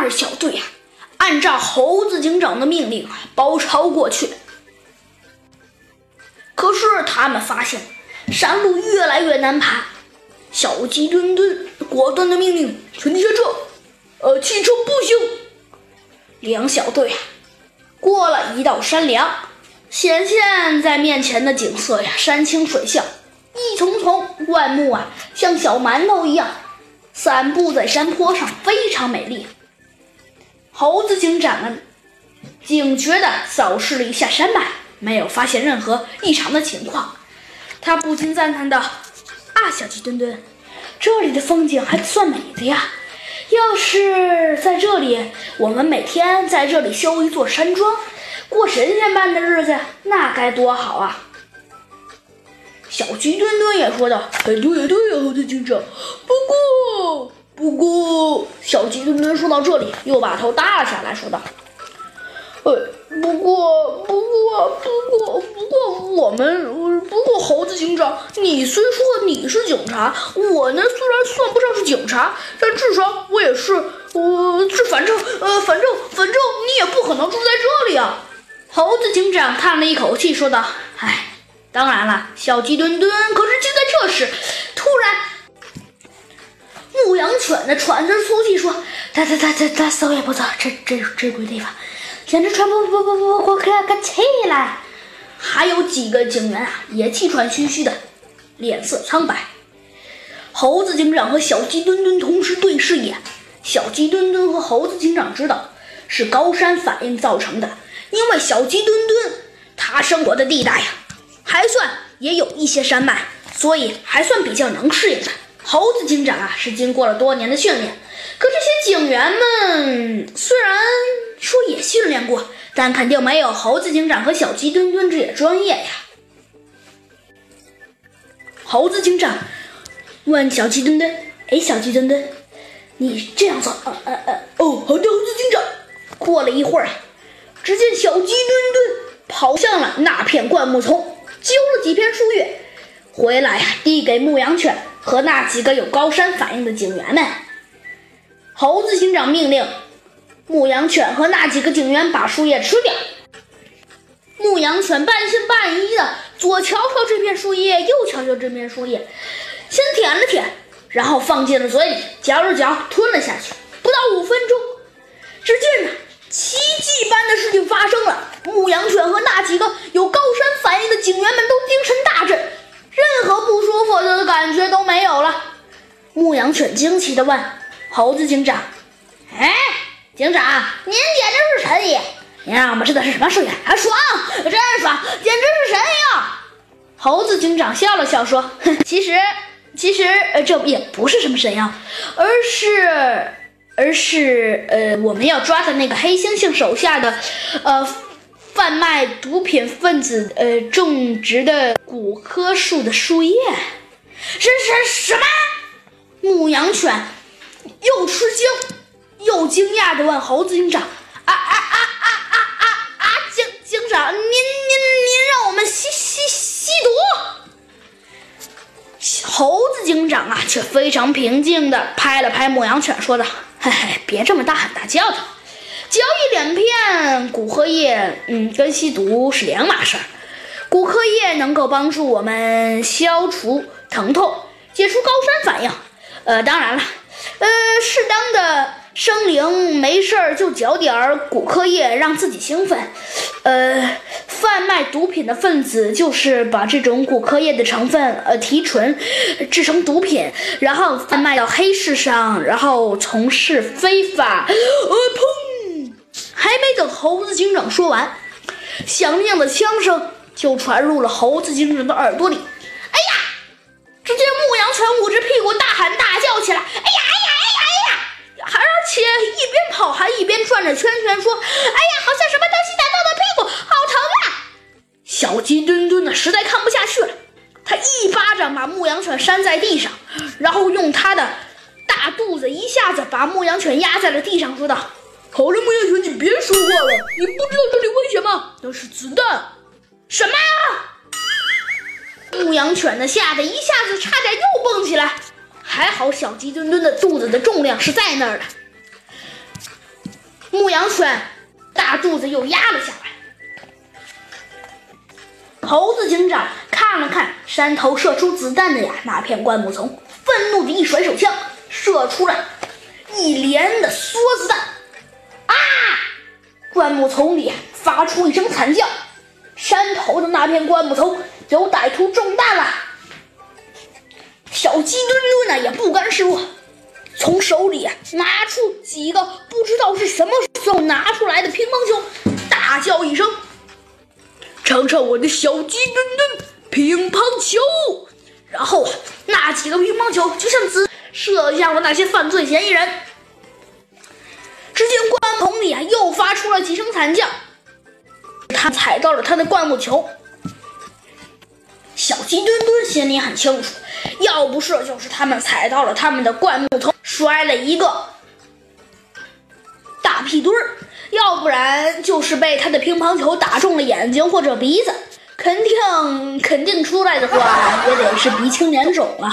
二小队啊，按照猴子警长的命令包抄过去。可是他们发现山路越来越难爬，小鸡墩墩果断的命令全体下车，呃，汽车步行。两小队啊，过了一道山梁，显现在面前的景色呀，山清水秀，一丛丛灌木啊，像小馒头一样散布在山坡上，非常美丽。猴子警长们警觉地扫视了一下山脉。没有发现任何异常的情况，他不禁赞叹道：“啊，小鸡墩墩，这里的风景还算美的呀！要是在这里，我们每天在这里修一座山庄，过神仙般的日子，那该多好啊！”小鸡墩墩也说道：“哎，对呀对呀，猴子警长。不过，不过，小鸡墩墩说到这里，又把头耷了下来，说道：“呃。”不过，不过，不过，不过，我们不过猴子警长，你虽说你是警察，我呢虽然算不上是警察，但至少我也是，呃，这反正，呃，反正，反正你也不可能住在这里啊。猴子警长叹了一口气，说道：“唉，当然了，小鸡墩墩。”可是就在这时，突然，牧羊犬的喘着粗气说：“他他他他他走也不走，这这这鬼地方。”简直喘不不不不不可可起来！还有几个警员啊，也气喘吁吁的，脸色苍白。猴子警长和小鸡墩墩同时对视一眼，小鸡墩墩和猴子警长知道是高山反应造成的，因为小鸡墩墩他生活的地带呀，还算也有一些山脉，所以还算比较能适应的。猴子警长啊，是经过了多年的训练，可这些警员们虽然。说也训练过，但肯定没有猴子警长和小鸡墩墩这些专业呀。猴子警长问小鸡墩墩：“哎，小鸡墩墩，你这样做……呃呃呃……哦，好的，猴子警长。”过了一会儿，只见小鸡墩墩跑向了那片灌木丛，揪了几片树叶回来呀，递给牧羊犬和那几个有高山反应的警员们。猴子警长命令。牧羊犬和那几个警员把树叶吃掉。牧羊犬半信半疑的左瞧瞧这片树叶，右瞧瞧这片树叶，先舔了舔，然后放进了嘴里，嚼了嚼，吞了下去。不到五分钟，只见呢，奇迹般的事情发生了：牧羊犬和那几个有高山反应的警员们都精神大振，任何不舒服的感觉都没有了。牧羊犬惊奇地问猴子警长：“哎？”警长，您简直是神医！您让我们知道是什么树叶，爽，真爽，简直是神药！猴子警长笑了笑说：“哼，其实，其实，呃，这也不是什么神药，而是，而是，呃，我们要抓的那个黑猩猩手下的，呃，贩卖毒品分子，呃，种植的古柯树的树叶。是是什么？犬又吃惊。”又惊讶地问猴子警长：“啊啊啊啊啊啊啊！警警长，您您您让我们吸吸吸毒？”猴子警长啊，却非常平静地拍了拍牧羊犬，说道：“嘿嘿，别这么大喊大叫的，交易两片骨科叶，嗯，跟吸毒是两码事儿。骨科叶能够帮助我们消除疼痛，解除高山反应。呃，当然了，呃，适当的。”生灵没事儿就嚼点儿骨科液，让自己兴奋。呃，贩卖毒品的分子就是把这种骨科液的成分呃提纯，制成毒品，然后贩卖到黑市上，然后从事非法。呃，砰！还没等猴子警长说完，响亮的枪声就传入了猴子警长的耳朵里。哎呀！只见牧羊犬捂着屁股大喊起来。哎呀！哎呀哎呀哎呀！而且一边跑还一边转着圈圈，说：“哎呀，好像什么东西打到了屁股，好疼啊！”小鸡墩墩呢，实在看不下去了，他一巴掌把牧羊犬扇在地上，然后用他的大肚子一下子把牧羊犬压在了地上，说道：“好了，牧羊犬，你别说话了，你不知道这里危险吗？那是子弹。”什么？牧羊犬呢，吓得一下子差点又蹦起来。还好小鸡墩墩的肚子的重量是在那儿的。牧羊犬大肚子又压了下来。猴子警长看了看山头射出子弹的呀那片灌木丛，愤怒的一甩手枪，射出了一连的梭子弹。啊！灌木丛里发出一声惨叫，山头的那片灌木丛有歹徒中弹了。小鸡墩墩呢也不甘示弱，从手里拿出几个不知道是什么时候拿出来的乒乓球，大叫一声。尝尝我的小鸡墩墩乒乓球，然后，那几个乒乓球就像子射向了那些犯罪嫌疑人。只见灌木丛里啊，又发出了几声惨叫，他踩到了他的灌木球。小鸡墩墩心里很清楚，要不是就是他们踩到了他们的灌木丛，摔了一个大屁墩儿。要不然就是被他的乒乓球打中了眼睛或者鼻子，肯定肯定出来的话也得是鼻青脸肿了。